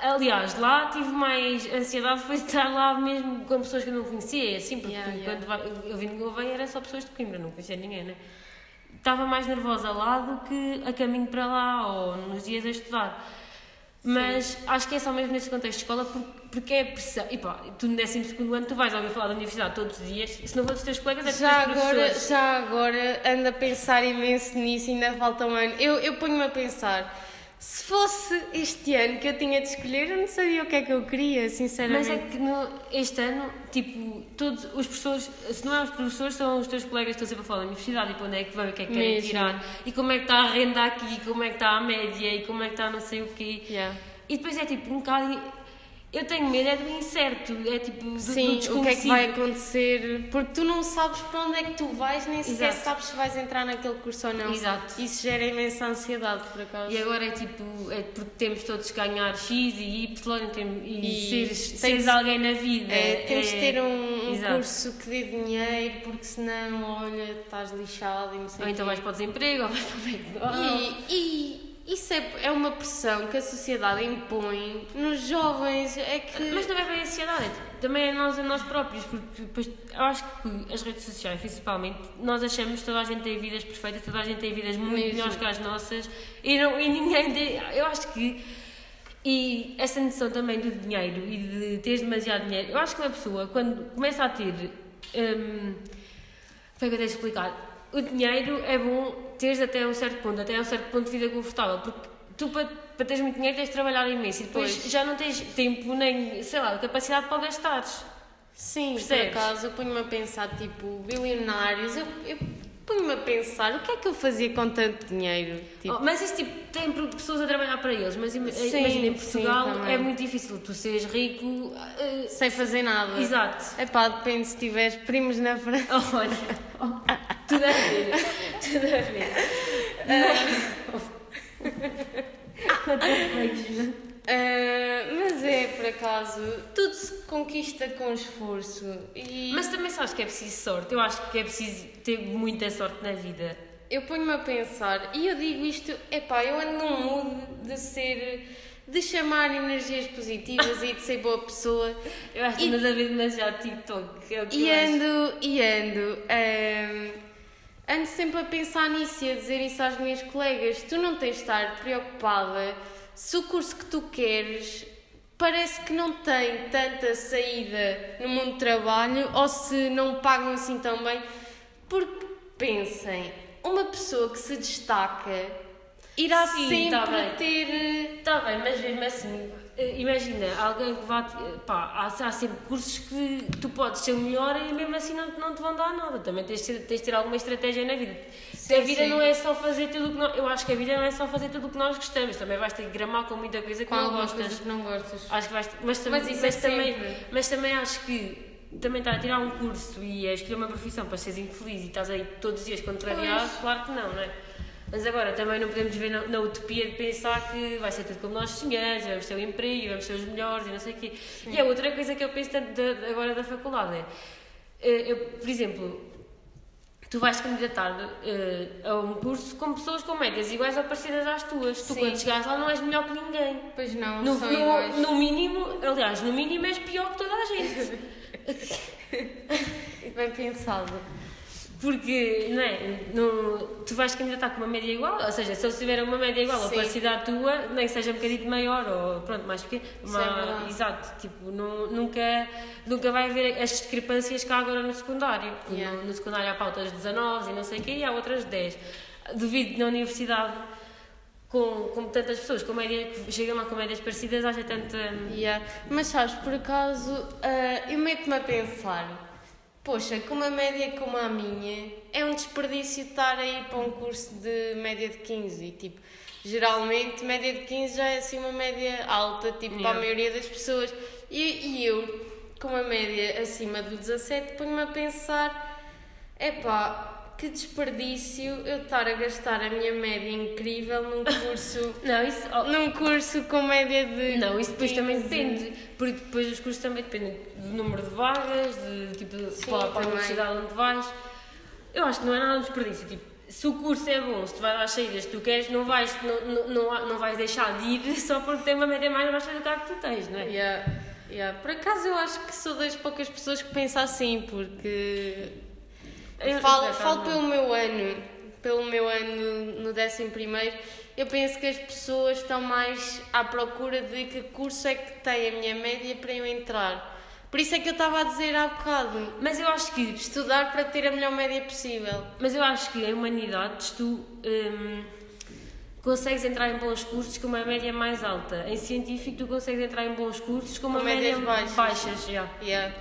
Aliás, lá tive mais ansiedade, foi estar lá mesmo com pessoas que eu não conhecia, assim, porque Yeah, yeah. quando eu vim de Gouveia era só pessoas de Coimbra, não conhecia ninguém, né? Estava mais nervosa lá do que a caminho para lá ou nos dias a estudar. Mas acho que é só mesmo nesse contexto de escola porque, porque é pressão. E pá, tu no 12 ano tu vais ouvir falar da universidade todos os dias, e se não for dos teus colegas é dos Já teus agora, professores. já agora ando a pensar imenso nisso, ainda falta um ano. Eu, eu ponho-me a pensar, se fosse este ano que eu tinha de escolher, eu não sabia o que é que eu queria, Mas sinceramente. é que no, este ano, tipo, todos os professores, se não é os professores, são os teus colegas que estão sempre a falar da universidade e para onde é que vão o que é que querem Mesmo. tirar e como é que está a renda aqui, e como é que está a média e como é que está não sei o quê. Yeah. E depois é tipo um bocado. Eu tenho medo, é do incerto, é tipo do, Sim, do o que é que vai acontecer? Porque tu não sabes para onde é que tu vais, nem sequer Exato. sabes se vais entrar naquele curso ou não. Exato. Isso gera imensa ansiedade, por acaso. E agora é tipo, é porque temos todos que ganhar X e Y e, e, seres, seres alguém na vida. É, temos de é- ter um, um curso que dê dinheiro, porque senão, olha, estás lixado e não sei Ou então quê. vais para o desemprego, ou vais para o McDonald's. E, e isso é, é uma pressão que a sociedade impõe nos jovens. É que. Mas não é bem a sociedade, também é nós a nós próprios, porque depois eu acho que as redes sociais, principalmente, nós achamos que toda a gente tem vidas perfeitas, toda a gente tem vidas muito Mesmo. melhores que as nossas e, não, e ninguém tem. Eu acho que. E essa noção também do dinheiro e de teres demasiado dinheiro, eu acho que uma pessoa, quando começa a ter. hum, como é que eu tenho de explicar? O dinheiro é bom teres até um certo ponto, até um certo ponto de vida confortável, porque tu para, para teres muito dinheiro tens de trabalhar imenso e depois Pois. já não tens tempo nem, sei lá, capacidade para gastares. Sim, Percebes? por acaso eu ponho-me a pensar, tipo, bilionários, eu, eu ponho-me a pensar o que é que eu fazia com tanto dinheiro. Tipo, Oh, mas isso tipo, tem pessoas a trabalhar para eles, mas Sim, imagina em sim, Portugal também. é muito difícil tu seres rico. eh, sem fazer nada. exato. É pá, depende se tiveres primos na frente. Olha, tudo a ver, tudo a ver. Ah, mas é, por acaso, tudo se conquista com esforço. E Mas também sabes que é preciso sorte. Eu acho que é preciso ter muita sorte na vida. eu ponho-me a pensar, e eu digo isto, é pá, eu ando num mood de ser. de chamar energias positivas e de ser boa pessoa. Eu acho que E- andas a ver demasiado TikTok. É E ando, e ando, ahm, ando sempre a pensar nisso e a dizer isso às minhas colegas. Tu não tens de estar preocupada se o curso que tu queres parece que não tem tanta saída no mundo do trabalho ou se não pagam assim tão bem. Porque pensem, uma pessoa que se destaca irá Sim, tá sempre bem. ter. Está bem, mas mesmo assim, eh, imagina, alguém que vá. eh, Pá, há, há sempre cursos que tu podes ser o melhor e mesmo assim não, não te vão dar nada. Também tens de, ter- tens de ter alguma estratégia na vida. Sim, a vida sim. não é só fazer tudo o que nós. Eu acho que a vida não é só fazer tudo o que nós gostamos. Também vais ter que gramar com muita coisa que Com não gostas. que não gostas. Acho que vais mas, também, Mas mas, isso é também, sempre. mas também acho que também estar a tirar um curso e a escolher uma profissão para seres infeliz e estás aí todos os dias contrariado, claro que não, não é? Mas agora também não podemos ver na, na utopia de pensar que vai ser tudo como nós sonhamos, vamos ter um emprego, vamos ser os melhores e não sei o quê. E é outra coisa que eu penso tanto da- agora da faculdade é, eh, eu, por exemplo, tu vais candidatar eh, a um curso com pessoas com médias iguais ou parecidas às tuas. Tu Sim. quando chegares lá não és melhor que ninguém. Pois não, No, são no- iguais. no mínimo, aliás, no mínimo és pior que toda a gente. Bem pensado. Porque, não é? No, tu vais candidatar com uma média igual, ou seja, se eles tiverem uma média igual ou Sim. parecida à tua, nem que seja um bocadinho maior ou pronto, mais pequeno. É uma- exato, tipo, nu- nunca, nunca vai haver as discrepâncias que há agora no secundário. Porque Yeah. No, no secundário há pautas de 19 e não sei o quê e há outras de 10. Devido na universidade, com, com tantas pessoas com média, que chegam lá com médias parecidas, haja tanta. Yeah. Mas sabes, por acaso, ah, eu meto-me a pensar: poxa, com uma média como a minha, é um desperdício estar a ir para um curso de média de 15. E, tipo, geralmente, média de 15 já é assim uma média alta, tipo, para Yeah. a maioria das pessoas. E, e eu, com uma média acima do 17, ponho-me a pensar: epá. Que desperdício eu estar a gastar a minha média incrível num curso Não, isso. oh, num curso com média de. Não, isso depois também 15. depende, porque depois os cursos também dependem do número de vagas, de tipo, Sim, para a universidade onde vais. Eu acho que não é nada um desperdício. Tipo, se o curso é bom, se tu vais às saídas que tu queres, não vais, não, não, não, vais deixar de ir só porque tem uma média mais baixa do que a que tu tens, não é? Yeah, yeah. Por acaso eu acho que sou das poucas pessoas que pensa assim, porque Eu- falo, falo pelo meu ano, pelo meu ano no décimo primeiro, eu penso que as pessoas estão mais à procura de que curso é que tem a minha média para eu entrar. Por isso é que eu estava a dizer há bocado, Mas eu acho que estudar para ter a melhor média possível. Mas eu acho que em humanidades tu hum, consegues entrar em bons cursos com uma média mais alta. Em científico tu consegues entrar em bons cursos com uma Com média médias baixas. já. Yeah.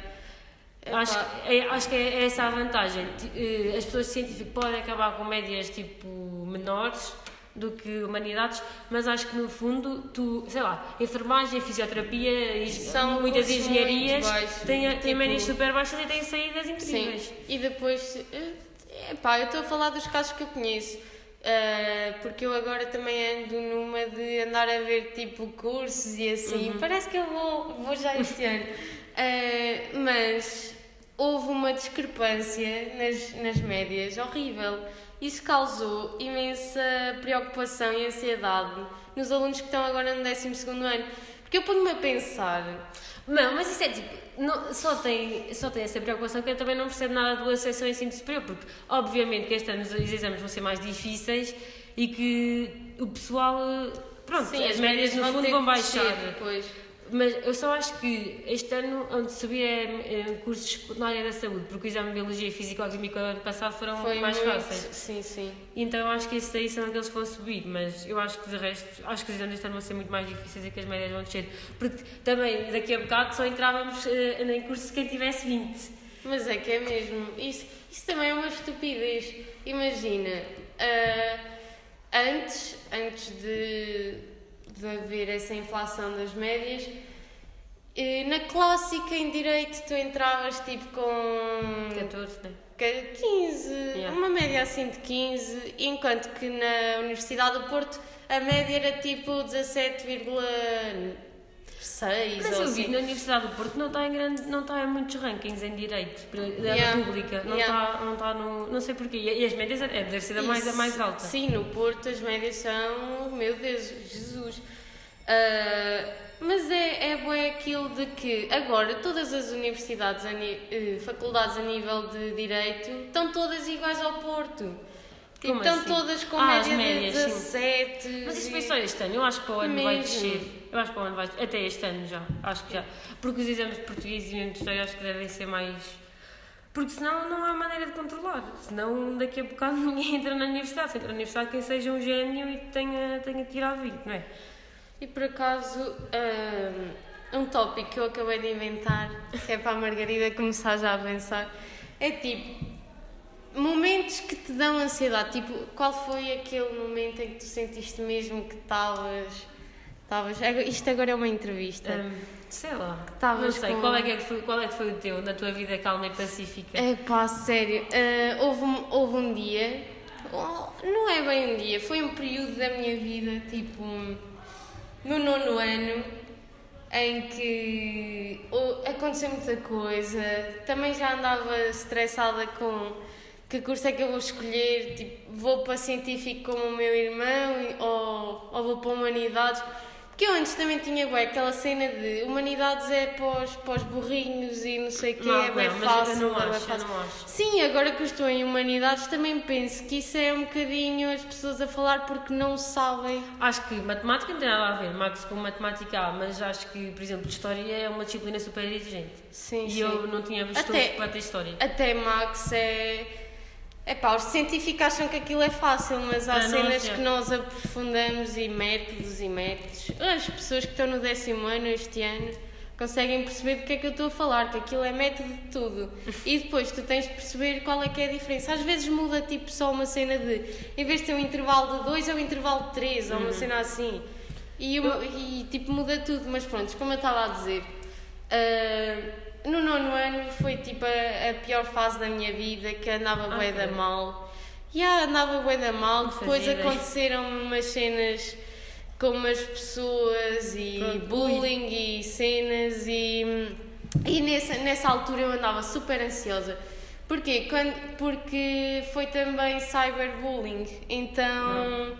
Acho, Epá, é, acho que é essa a vantagem. Eh, As pessoas de científico podem acabar com médias tipo menores do que humanidades, mas acho que no fundo tu, sei lá, enfermagem, fisioterapia, São muitas engenharias têm, tipo- médias super baixas e têm saídas Sim, incríveis. e depois, eh, epá, eu estou a falar dos casos que eu conheço, eh, porque eu agora também ando numa de andar a ver tipo cursos e assim, Uhum. parece que eu vou, vou já este ano, Eh, mas houve uma discrepância nas, nas médias horrível. isso causou imensa preocupação e ansiedade nos alunos que estão agora no 12 ano. Porque eu ponho-me a pensar. Não, mas isso é tipo, não, só, tem, só tem essa preocupação que eu também não percebo nada do acesso ao ensino superior, porque obviamente que este ano os exames vão ser mais difíceis e que o pessoal, pronto, Sim, as médias no fundo vão baixar. Depois. Mas eu só acho que este ano, onde subir é, é cursos na área da saúde, porque o exame de Biologia e Físico-Química do ano passado foram Foi mais muito, fáceis. Sim, sim. Então eu acho que esses aí são aqueles que vão subir, mas eu acho que de resto, acho que os exames deste ano vão ser muito mais difíceis e que as médias vão descer. Porque também, daqui a bocado, só entrávamos eh, em curso quem tivesse 20. Mas é que é mesmo. Isso, isso também é uma estupidez. Imagina, ah, antes, antes de, de haver essa inflação das médias, na clássica em direito tu entravas tipo com 14, né? que- 15, Yeah. uma média assim de 15, enquanto que na Universidade do Porto a média era tipo 17,6 Mas eu vi assim. na Universidade do Porto não está em, grande, não está em muitos rankings em direito da Yeah. República. Não, Yeah. está, não está no. Não sei porquê. E as médias é, deve ser a mais, a mais alta. Sim, no Porto as médias são, meu Deus, Jesus. Ah, mas é, é bom aquilo de que agora todas as universidades, a eh, faculdades a nível de Direito, estão todas iguais ao Porto. Tipo, Como estão assim? todas com Ah, média médias, de sim. 17. Mas isso foi só este ano. Eu acho que para o ano vai Mesmo. descer. Eu acho que para Até este ano já. Acho que já. Porque os exames de português e mesmo de história acho que devem ser mais. Porque senão não há maneira de controlar. Senão daqui a bocado ninguém entra na universidade. Se entra na universidade quem seja um gênio e tenha, tenha tirado 20, não é? E por acaso, um, um tópico que eu acabei de inventar, que é para a Margarida começar já a pensar, é tipo, momentos que te dão ansiedade. Tipo, qual foi aquele momento em que tu sentiste mesmo que estavas. Estavas isto agora é uma entrevista. Hum, sei lá. Estavas não sei. com- Qual, é que é que foi, qual é que foi o teu na tua vida calma e pacífica? É pá, sério. ah, houve, um, houve um dia, oh, não é bem um dia, foi um período da minha vida, tipo, no nono ano, em que oh, aconteceu muita coisa. Também já andava estressada com que curso é que eu vou escolher, tipo, vou para científico como o meu irmão ou, ou vou para humanidades. Porque eu antes também tinha bué, aquela cena de humanidades é para os, burrinhos e não sei o que, é bem fácil. não é acho, eu fácil. não acho. Sim, agora que eu estou em humanidades também penso que isso é um bocadinho as pessoas a falar porque não sabem. Acho que matemática não tem nada a ver, Max com matemática há, mas acho que, por exemplo, história é uma disciplina super exigente. Sim, e sim. eu não tinha Até- para ter história. Até Max é. É pá, os científicos acham que aquilo é fácil, mas há Para nós, cenas é. que nós aprofundamos e métodos e métodos. As pessoas que estão no décimo ano este ano conseguem perceber do que é que eu estou a falar, que aquilo é método de tudo. E depois tu tens de perceber qual é que é a diferença. Às vezes muda tipo só uma cena de, em vez de ter um intervalo de 2, é um intervalo de 3, ou uma cena assim. E, uma- e tipo muda tudo, mas pronto, como eu estava a dizer. ah, no nono ano foi tipo a, a pior fase da minha vida, que andava Ah, bué da mal. Já andava bué da mal, depois aconteceram umas cenas com umas pessoas e Pronto, bullying e cenas e, e nessa, nessa altura eu andava super ansiosa. Porquê? Quando, porque foi também cyberbullying, então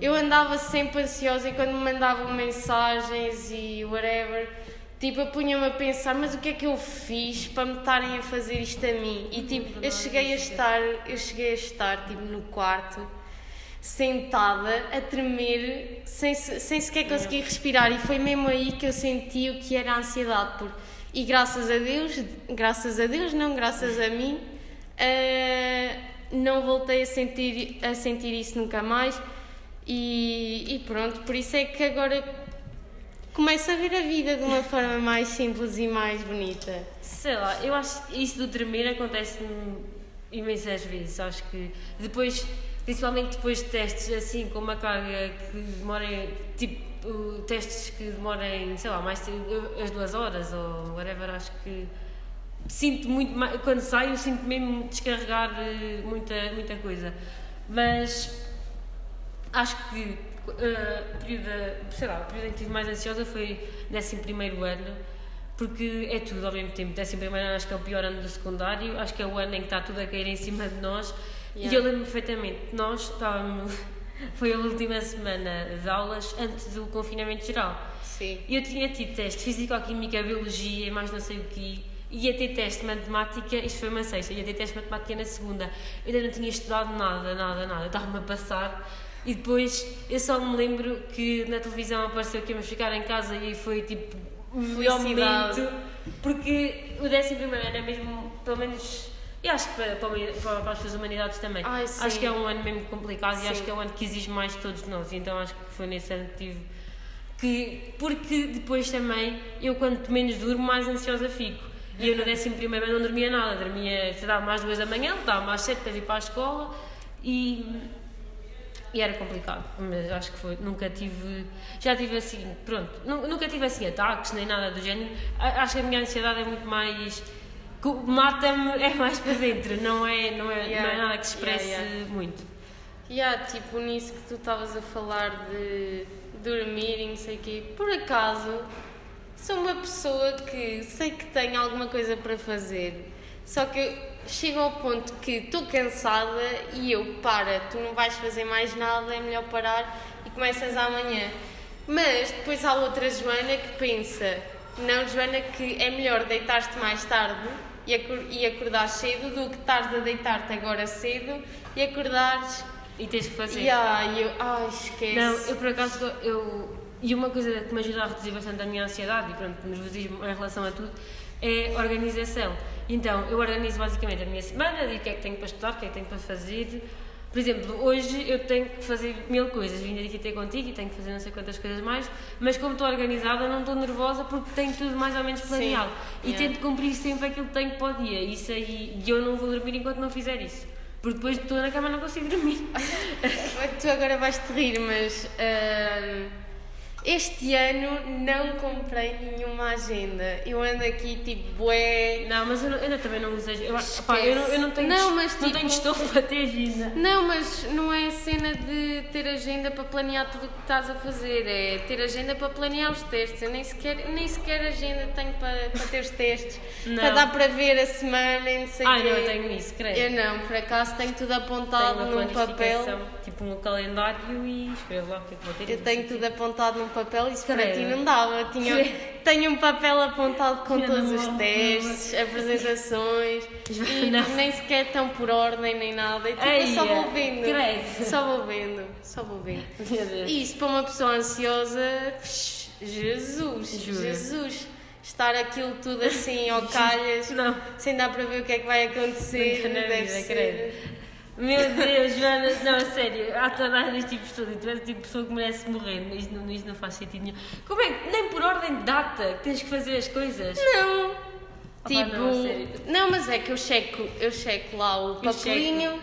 eu andava sempre ansiosa e quando me mandavam mensagens e whatever, tipo, eu punha-me a pensar, mas o que é que eu fiz para me estarem a fazer isto a mim? E tipo, eu cheguei a estar, eu cheguei a estar tipo no quarto sentada a tremer sem, se- sem sequer conseguir respirar. E foi mesmo aí que eu senti o que era a ansiedade e graças a Deus graças a Deus não graças a mim ah, não voltei a sentir a sentir isso nunca mais. E, e pronto por isso é que agora começo a ver a vida de uma forma mais simples e mais bonita Sei lá, eu acho isso do tremer acontece-me imensas vezes. Acho que depois, principalmente depois de testes assim, com uma carga que demorem, tipo, testes que demorem, sei lá, mais as duas horas ou whatever, acho que sinto muito quando saio sinto mesmo descarregar eh, muita, muita coisa. Mas acho que período, sei lá, o período em que estive mais ansiosa foi 11 primeiro ano, porque é tudo ao mesmo tempo. 11 primeiro ano acho que é o pior ano do secundário, acho que é o ano em que está tudo a cair em cima de nós, E Yeah. eu lembro perfeitamente, nós estávamos. Foi a última semana de aulas antes do confinamento geral. Sim. E eu tinha tido teste de Físico-Química, Biologia e mais não sei o quê. Ia ter teste de Matemática, isto foi uma sexta, ia ter teste de Matemática na segunda. Eu ainda não tinha estudado nada, nada, nada. Estava-me a passar. E depois eu só me lembro que na televisão apareceu que íamos ficar em casa e foi tipo o melhor momento. Porque o décimo primeiro ano é mesmo, pelo menos. Eu acho que para, para, para, as suas humanidades também. Ai, acho que é um ano mesmo complicado e Sim. acho que é um ano que exige mais de todos nós. Então acho que foi nesse ano que tive que porque depois também eu quanto menos durmo mais ansiosa fico e eu no décimo primeiro ano não dormia nada dormia estudava mais duas da manhã estava mais sete para vir para a escola e e era complicado mas acho que foi nunca tive já tive assim pronto nu- nunca tive assim ataques nem nada do género acho que a minha ansiedade é muito mais mata-me é mais para dentro não é não é, Yeah. não é nada que se Yeah, expresse yeah. muito E há, tipo, nisso que tu estavas a falar de dormir e não sei o quê. Por acaso, sou uma pessoa que sei que tem alguma coisa para fazer, só que chego ao ponto que estou cansada e eu, para, tu não vais fazer mais nada, é melhor parar e começas amanhã. Mas depois há outra Joana que pensa, não, Joana, que é melhor deitar-te mais tarde e, acor e acordar cedo do que estares a deitar-te agora cedo e acordares e tens que fazer Yeah, eu, ai, esquece. Não, eu por acaso, eu, e uma coisa que me ajuda a reduzir bastante a minha ansiedade e pronto, nervosismo em relação a tudo, é organização. Então, eu organizo basicamente a minha semana, digo o que é que tenho para estudar, o que é que tenho para fazer. Por exemplo, hoje eu tenho que fazer mil coisas, vim aqui ter contigo e tenho que fazer não sei quantas coisas mais, mas como estou organizada, não estou nervosa porque tenho tudo mais ou menos planeado. E yeah. tento cumprir sempre aquilo que tenho para o dia. Isso aí, e eu não vou dormir enquanto não fizer isso. Porque depois estou na cama e não consigo dormir. Tu agora vais-te rir, mas ahm, este ano não comprei nenhuma agenda. Eu ando aqui tipo, bué. Não, mas eu, não- eu não- também não agenda. Eu, pá, eu, não, eu não tenho, Não, mas não tipo- tenho estofo para ter agenda. Não, mas não é cena de ter agenda para planear tudo o que estás a fazer, é ter agenda para planear os testes. Eu nem sequer, nem sequer agenda tenho para, para ter os testes, Não. para dar para ver a semana e não sei quê. não, eu tenho isso, creio. Eu não, por acaso tenho tudo Tenho apontado uma num papel. tipo um calendário e escrevo lá o que é que vou ter. Eu tenho tudo apontado num papel, isso para Credo. ti não dava. Tinha, tenho um papel apontado com todos os testes, apresentações, e nem sequer estão por ordem nem nada. E, tipo, eu só vou vendo. credo. Só vou vendo, só vou vendo. E isso para uma pessoa ansiosa, psh, Jesus. Jesus. Estar aquilo tudo assim ao calhas, Não. sem dar para ver o que é que vai acontecer, Nunca na deve vida, ser. credo. Meu Deus, Joana, não, sério, há toda deste tipo de estudo e tu és o tipo de pessoa que merece morrer, isto não, isto não faz sentido nenhum. Como é que, nem por ordem de data, que tens que fazer as coisas? Não. Opa, Tipo, não, a não, mas é que eu checo, eu checo lá o papelinho,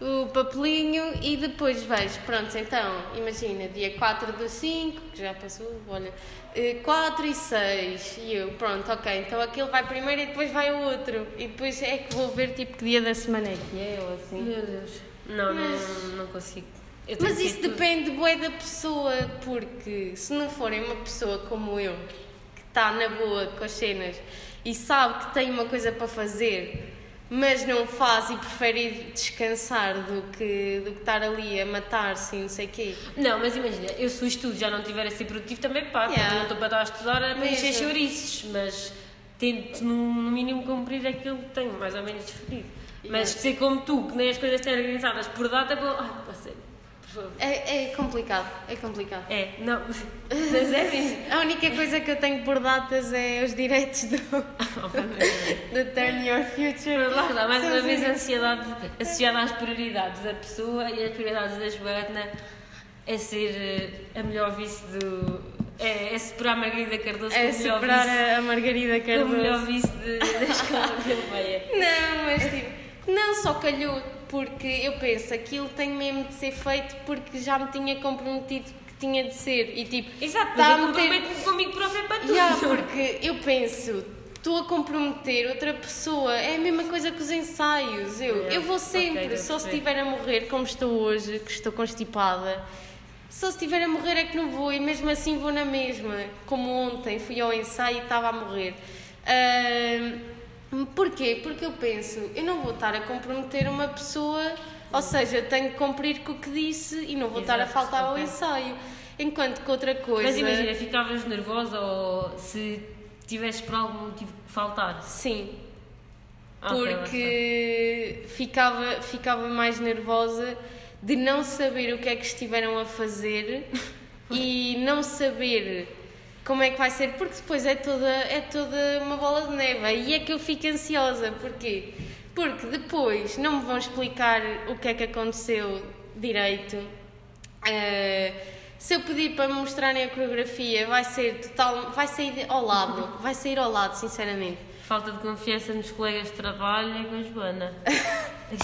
o papelinho e depois vejo, pronto, então, imagina, dia 4 do 5, que já passou, olha, 4 e 6, e eu, pronto, ok, então aquele vai primeiro e depois vai o outro, e depois é que vou ver tipo que dia da semana é que é, ou assim. Meu Deus. Não, Mas- não, não consigo. Mas isso tudo. depende bué da pessoa, porque se não forem uma pessoa como eu, que está na boa com as cenas e sabe que tem uma coisa para fazer, mas não faz e prefere descansar do que, do que estar ali a matar-se e não sei o quê. Não, mas imagina, eu se o estudo já não estiver a ser produtivo também pá, porque Yeah. eu não estou para estar a estudar a Mesmo. encher chouriços, mas tento no, mínimo cumprir aquilo que tenho, mais ou menos definido. Mas Yeah. ser como tu, que nem as coisas têm organizadas por data, pelo... ai, passei, por favor. É, é complicado, é complicado. É, não, mas é mesmo. A única coisa que eu tenho por datas é os direitos do, é. do Turn Your Future. Lá está, mais uma vez a ansiedade associada às prioridades da pessoa e as prioridades da Joana é ser eh, a melhor vice do. É, é superar a Margarida Cardoso É melhor superar vice, a, a Margarida Cardoso. melhor vice de- da escola Campeia. Não, mas tipo, não só calhou, porque eu penso, aquilo tem mesmo de ser feito porque já me tinha comprometido que tinha de ser. E tipo, Exato, tá mas eu comprometo-me comigo próprio para tudo. Yeah, porque eu penso, estou a comprometer outra pessoa, é a mesma coisa que os ensaios. Eu, Yeah, eu vou sempre, a só se estiver a morrer, como estou hoje, que estou constipada. Só se estiver a morrer é que não vou, e mesmo assim vou na mesma. Como ontem, fui ao ensaio e estava a morrer. Ahm, porquê? Porque eu penso, eu não vou estar a comprometer uma pessoa Ou seja, eu tenho que cumprir com o que disse e não vou estar a Exato, faltar ao ensaio. Enquanto que outra coisa. Mas imagina, ficavas nervosa ou se tivesses por algum motivo que faltar? Sim, Ah, porque ficava, ficava mais nervosa de não saber o que é que estiveram a fazer e não saber como é que vai ser, porque depois é toda, é toda uma bola de neve. E é que eu fico ansiosa, porquê? Porque depois não me vão explicar o que é que aconteceu direito. Eh, se eu pedir para me mostrarem a coreografia, vai ser total, vai sair ao lado, vai sair ao lado, sinceramente. Falta de confiança nos colegas de trabalho e com a Joana.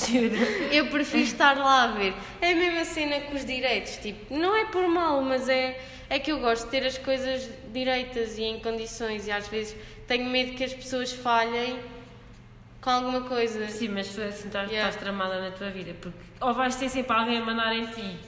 Juro. Eu prefiro estar lá a ver. É a mesma cena com os direitos, tipo, não é por mal, mas é, é que eu gosto de ter as coisas direitas e em condições e às vezes tenho medo que as pessoas falhem com alguma coisa. Sim, mas tu assim estás, Yeah. estás tramada na tua vida, porque ou vais ter sempre alguém a mandar em ti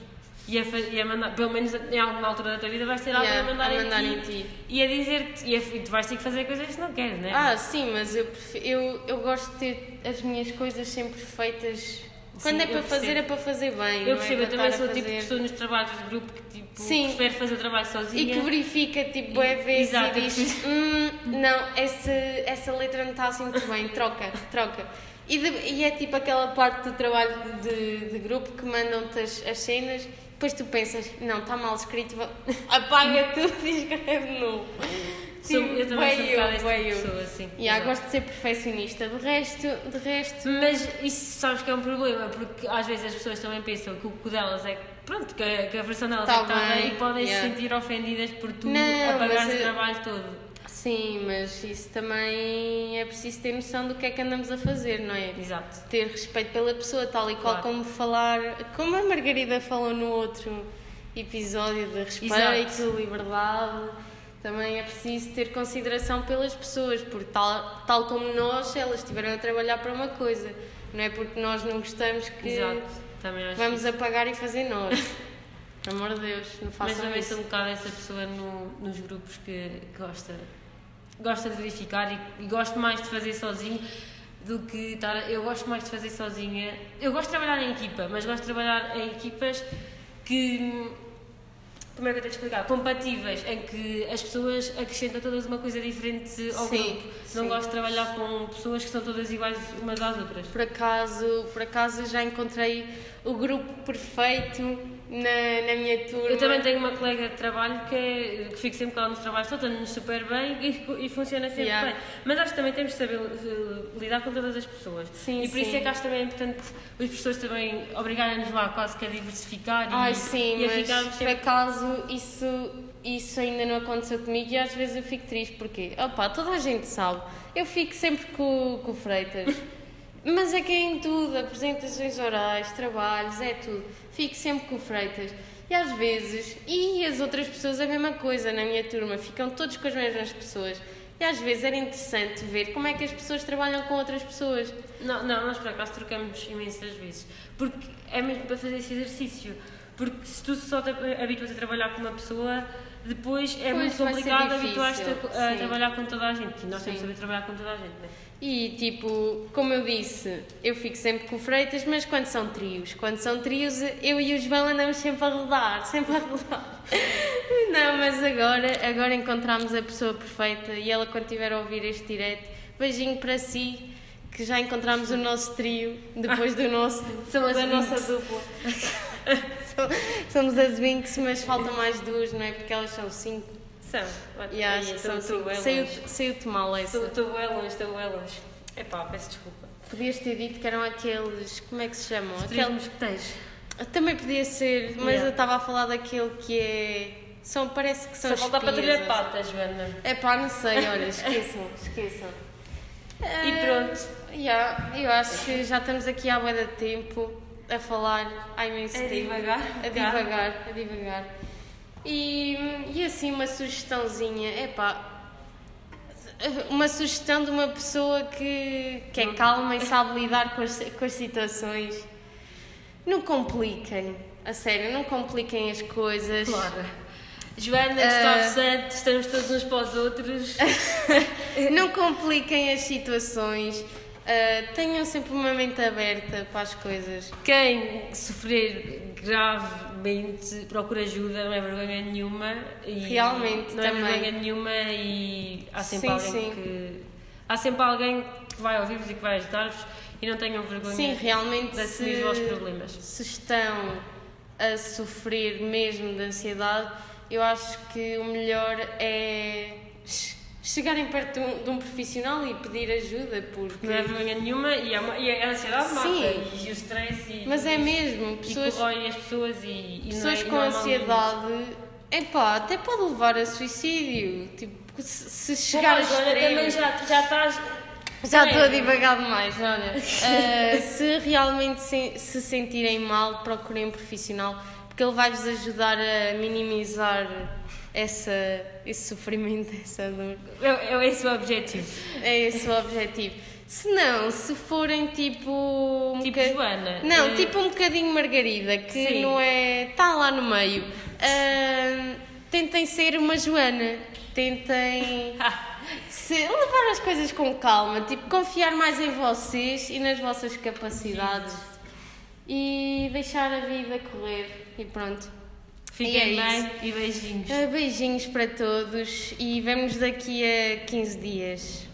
e a, e a mandar, pelo menos em alguma altura da tua vida vais ter Yeah, alguém a mandar, a mandar em, em ti, ti. e a dizer-te, e, a- e tu vais ter que fazer coisas que não queres, não é? Ah, sim, mas eu, prefiro- eu, eu gosto de ter as minhas coisas sempre feitas. Quando Sim, é para eu fazer, é para fazer bem. eu é percebo, eu para também sou o tipo de pessoa nos trabalhos de grupo que tipo, Sim. prefere fazer o trabalho E sozinha. que verifica, tipo, é vezes e diz: hum, não, essa, essa letra não está assim muito bem, troca, troca. E, de- e é tipo aquela parte do trabalho de, de grupo que mandam-te as, as cenas, depois tu pensas: não, está mal escrito, apaga tudo e escreve novo. Sou- eu também sou esse tipo pessoa, assim. E ah, Exato. gosto de ser perfeccionista, de resto, de resto. Mas isso sabes que é um problema, porque às vezes as pessoas também pensam que o que delas é que, pronto, que a, que a versão delas Tá é que está bem, bem e podem yeah. se sentir ofendidas por tu Não, mas o eu- trabalho todo. Sim, mas isso também é preciso ter noção do que é que andamos a fazer, não é? Exato. ter respeito pela pessoa, tal e qual Claro. como falar, como a Margarida falou no outro episódio de respeito, Exato. liberdade, também é preciso ter consideração pelas pessoas, porque tal, tal como nós, elas estiveram a trabalhar para uma coisa, não é porque nós não gostamos que Exato. Também acho vamos isso. apagar e fazer nós. Pelo amor de Deus, não Mas façam também isso. sou um bocado essa pessoa no- nos grupos que gosta, gosta de verificar e, e gosto mais de fazer sozinho do que estar. Eu gosto mais de fazer sozinha. Eu gosto de trabalhar em equipa, mas gosto de trabalhar em equipas que. Como é que eu tenho de explicar? Compatíveis, em que as pessoas acrescentam todas uma coisa diferente ao Sim, grupo. Não sim. gosto de trabalhar com pessoas que são todas iguais umas às outras. Por acaso, por acaso já encontrei o grupo perfeito na, na minha turma. Eu também tenho uma colega de trabalho que, é, que fico sempre com ela nos trabalhos, estamos super bem e, e funciona sempre Yeah. bem. Mas acho que também temos de saber eh, lidar com todas as pessoas. Sim, e por isso sim. é que acho também importante os professores também obrigarem-nos lá quase que a diversificar e, Ai, sim, e a mas ficarmos por sempre. acaso isso, isso ainda não aconteceu comigo e às vezes eu fico triste porque, opá, toda a gente sabe, eu fico sempre com, com o Freitas, mas é que é em tudo, apresentações orais, trabalhos, é tudo, fico sempre com o Freitas. E às vezes, e as outras pessoas a mesma coisa na minha turma, ficam todos com as mesmas pessoas. E às vezes era interessante ver como é que as pessoas trabalham com outras pessoas. Não, não, nós por acaso trocamos imensas vezes. Porque é mesmo para fazer esse exercício. Porque se tu só te habituas a trabalhar com uma pessoa, depois é Pois, muito complicado habituar-te a, a trabalhar com toda a gente. E nós temos Sim. saber trabalhar com toda a gente, não é? E tipo, como eu disse, eu fico sempre com Freitas, mas quando são trios, quando são trios, eu e o João andamos sempre a rodar, sempre a rodar. Não, mas agora, agora encontramos a pessoa perfeita e ela quando estiver a ouvir este direto, beijinho para si, que já encontramos o nosso trio depois do nosso, São as da nossa dupla. São- Somos as Winx, mas faltam mais duas, não é? Porque elas são cinco. São. E acho que são cinco. Saiu- Saiu-te mal essa. Estou bem longe, estou bem longe. Epá, peço desculpa. Podias ter dito que eram aqueles. Como é que se chamam? Os três Aqueles, mosqueteiros. também podia ser, mas Yeah. eu estava a falar daquele que é. São, parece que são Só falta a patrulha assim. patas, Joana. É pá, não sei, olha, esqueçam, esqueçam. E pronto. Yeah, eu acho que já estamos aqui há bué de tempo a falar há imenso A tempo. divagar. A divagar, a divagar. E, e assim, uma sugestãozinha, é pá. Uma sugestão de uma pessoa que, que é calma e sabe lidar com as, com as situações. Não compliquem, a sério, não compliquem as coisas. Claro. Joana, Ah. Gustavo Santos, estamos todos uns para os outros. Não compliquem as situações Uh, tenham sempre uma mente aberta para as coisas. Quem sofrer gravemente procura ajuda, não é vergonha nenhuma. E Realmente, não também. é vergonha nenhuma e há sempre Sim, alguém sim. que. Há sempre alguém que vai ouvir-vos e que vai ajudar-vos e não tenham vergonha Sim, realmente de assumir se, os vossos problemas. se estão a sofrer mesmo de ansiedade, eu acho que o melhor é chegarem perto de um, de um profissional e pedir ajuda, porque... Não é vergonha nenhuma e, é uma, e a ansiedade Sim. mata e o stress e, Mas é mesmo, e pessoas, corrói as pessoas e, e não pessoas é, com ansiedade, epá, até pode levar a suicídio, tipo, se, se chegar a Pois, olha, também já, já estás. Já é? estou a divagar demais, olha. Uh, se realmente se, se sentirem mal, procurem um profissional, porque ele vai-vos ajudar a minimizar essa, esse sofrimento, essa dor. É, é esse o objetivo. É esse o objetivo. Se não, se forem tipo. Um Tipo boca- Joana. Não, eh, tipo um bocadinho Margarida, que Sim. não é. está lá no meio. Uh, tentem ser uma Joana. Tentem. Se levar as coisas com calma, tipo, confiar mais em vocês e nas vossas capacidades e deixar a vida correr e pronto. Fiquem é bem e beijinhos. Beijinhos para todos e vemos daqui a 15 dias.